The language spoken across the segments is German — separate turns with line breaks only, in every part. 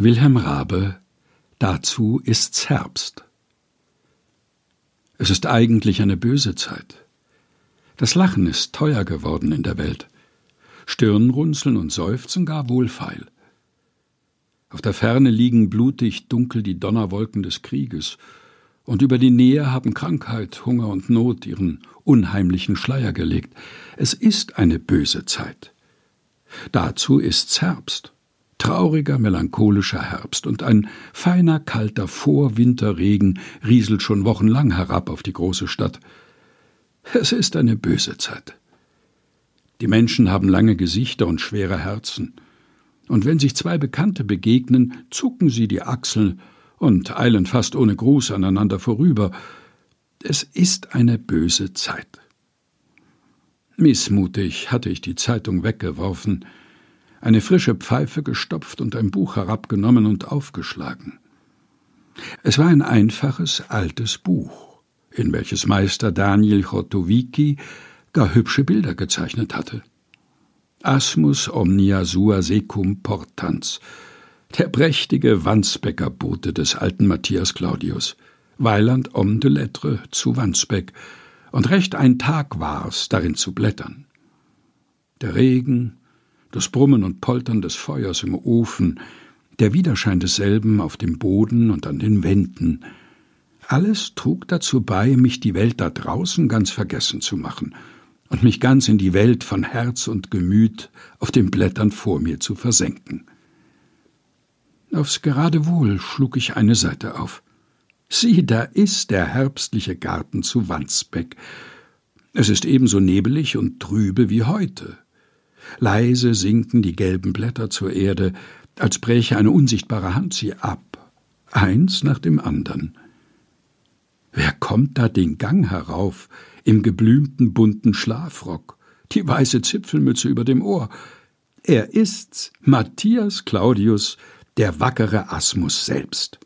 Wilhelm Rabe Dazu ist's Herbst. Es ist eigentlich eine böse Zeit. Das Lachen ist teuer geworden in der Welt. Stirnrunzeln und Seufzen gar wohlfeil. Auf der Ferne liegen blutig dunkel die Donnerwolken des Krieges, und über die Nähe haben Krankheit, Hunger und Not ihren unheimlichen Schleier gelegt. Es ist eine böse Zeit. Dazu ist's Herbst trauriger, melancholischer Herbst, und ein feiner, kalter Vorwinterregen rieselt schon wochenlang herab auf die große Stadt. Es ist eine böse Zeit. Die Menschen haben lange Gesichter und schwere Herzen, und wenn sich zwei Bekannte begegnen, zucken sie die Achseln und eilen fast ohne Gruß aneinander vorüber. Es ist eine böse Zeit. Missmutig hatte ich die Zeitung weggeworfen, eine frische Pfeife gestopft und ein Buch herabgenommen und aufgeschlagen. Es war ein einfaches, altes Buch, in welches Meister Daniel Chotowicki gar hübsche Bilder gezeichnet hatte. Asmus omnia sua secum portans, der prächtige Wandsbecker Bote des alten Matthias Claudius, Weiland om de Lettre zu Wandsbeck, und recht ein Tag war's, darin zu blättern. Der Regen, das Brummen und Poltern des Feuers im Ofen, der Widerschein desselben auf dem Boden und an den Wänden, alles trug dazu bei, mich die Welt da draußen ganz vergessen zu machen und mich ganz in die Welt von Herz und Gemüt auf den Blättern vor mir zu versenken. Aufs Geradewohl schlug ich eine Seite auf. Sieh, da ist der herbstliche Garten zu Wandsbeck. Es ist ebenso nebelig und trübe wie heute. Leise sinken die gelben Blätter zur Erde, als bräche eine unsichtbare Hand sie ab, eins nach dem andern. Wer kommt da den Gang herauf, im geblümten bunten Schlafrock, die weiße Zipfelmütze über dem Ohr? Er ist's, Matthias Claudius, der wackere Asmus selbst.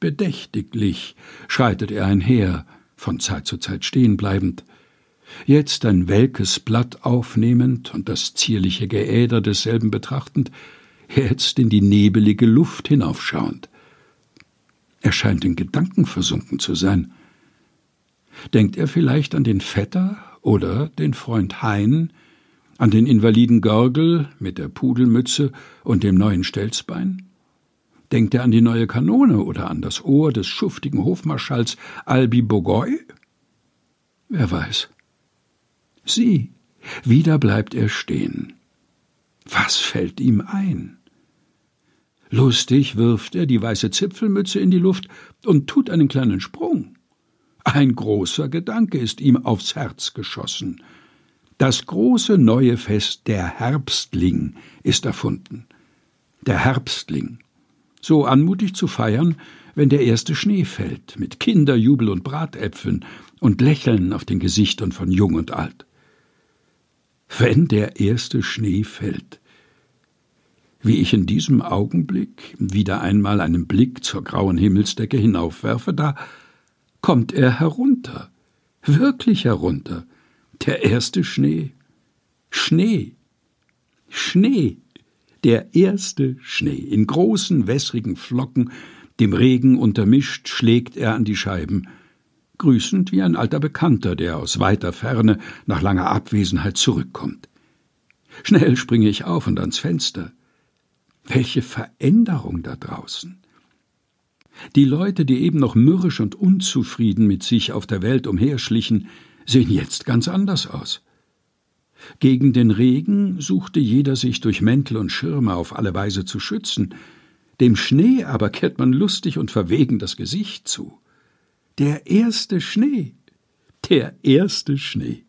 Bedächtiglich schreitet er einher, von Zeit zu Zeit stehen bleibend, jetzt ein welkes Blatt aufnehmend und das zierliche Geäder desselben betrachtend, jetzt in die nebelige Luft hinaufschauend. Er scheint in Gedanken versunken zu sein. Denkt er vielleicht an den Vetter oder den Freund Hein, an den Invaliden Görgel mit der Pudelmütze und dem neuen Stelzbein? Denkt er an die neue Kanone oder an das Ohr des schuftigen Hofmarschalls Albi Bogoy? Wer weiß. Sieh, wieder bleibt er stehen. Was fällt ihm ein? Lustig wirft er die weiße Zipfelmütze in die Luft und tut einen kleinen Sprung. Ein großer Gedanke ist ihm aufs Herz geschossen. Das große neue Fest der Herbstling ist erfunden. Der Herbstling. So anmutig zu feiern, wenn der erste Schnee fällt, mit Kinderjubel und Bratäpfeln und Lächeln auf den Gesichtern von Jung und Alt wenn der erste Schnee fällt. Wie ich in diesem Augenblick wieder einmal einen Blick zur grauen Himmelsdecke hinaufwerfe, da kommt er herunter, wirklich herunter, der erste Schnee. Schnee. Schnee. Der erste Schnee. In großen, wässrigen Flocken, dem Regen untermischt, schlägt er an die Scheiben grüßend wie ein alter Bekannter, der aus weiter Ferne nach langer Abwesenheit zurückkommt. Schnell springe ich auf und ans Fenster. Welche Veränderung da draußen! Die Leute, die eben noch mürrisch und unzufrieden mit sich auf der Welt umherschlichen, sehen jetzt ganz anders aus. Gegen den Regen suchte jeder sich durch Mäntel und Schirme auf alle Weise zu schützen, dem Schnee aber kehrt man lustig und verwegen das Gesicht zu. Der erste Schnee. Der erste Schnee.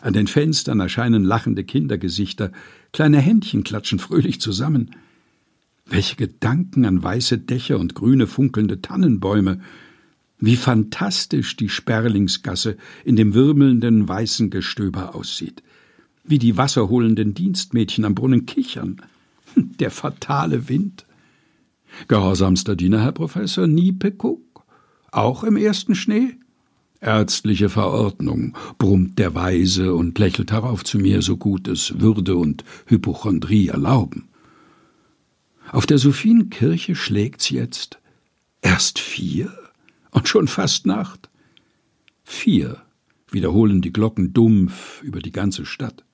An den Fenstern erscheinen lachende Kindergesichter, kleine Händchen klatschen fröhlich zusammen. Welche Gedanken an weiße Dächer und grüne funkelnde Tannenbäume. Wie fantastisch die Sperlingsgasse in dem wirbelnden weißen Gestöber aussieht. Wie die wasserholenden Dienstmädchen am Brunnen kichern. Der fatale Wind. Gehorsamster Diener, Herr Professor, nie Pekuck. Auch im ersten Schnee? Ärztliche Verordnung, brummt der Weise und lächelt herauf zu mir, so gut es Würde und Hypochondrie erlauben. Auf der Sophienkirche schlägt's jetzt erst vier und schon fast Nacht. Vier, wiederholen die Glocken dumpf über die ganze Stadt.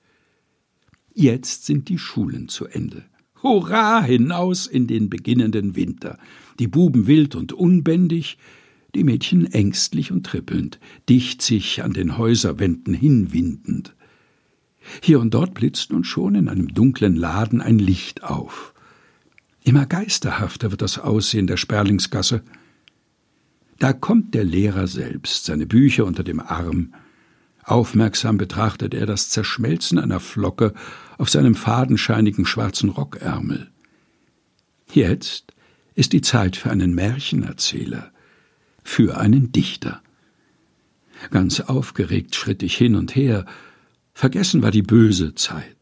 Jetzt sind die Schulen zu Ende. Hurra hinaus in den beginnenden Winter. Die Buben wild und unbändig, die Mädchen ängstlich und trippelnd, dicht sich an den Häuserwänden hinwindend. Hier und dort blitzt nun schon in einem dunklen Laden ein Licht auf. Immer geisterhafter wird das Aussehen der Sperlingsgasse. Da kommt der Lehrer selbst, seine Bücher unter dem Arm. Aufmerksam betrachtet er das Zerschmelzen einer Flocke auf seinem fadenscheinigen schwarzen Rockärmel. Jetzt ist die Zeit für einen Märchenerzähler, für einen Dichter. Ganz aufgeregt schritt ich hin und her, vergessen war die böse Zeit.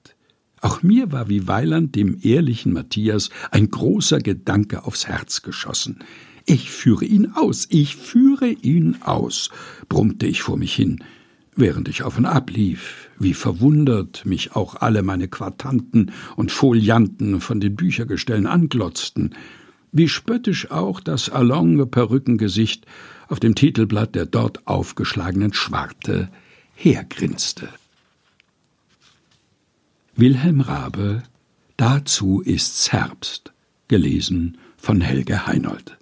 Auch mir war wie Weiland dem ehrlichen Matthias ein großer Gedanke aufs Herz geschossen. Ich führe ihn aus, ich führe ihn aus, brummte ich vor mich hin, während ich auf und ab lief, wie verwundert mich auch alle meine Quartanten und Folianten von den Büchergestellen anglotzten, wie spöttisch auch das allonge Perückengesicht auf dem Titelblatt der dort aufgeschlagenen Schwarte hergrinste. Wilhelm Rabe Dazu ist's Herbst, gelesen von Helge Heinold.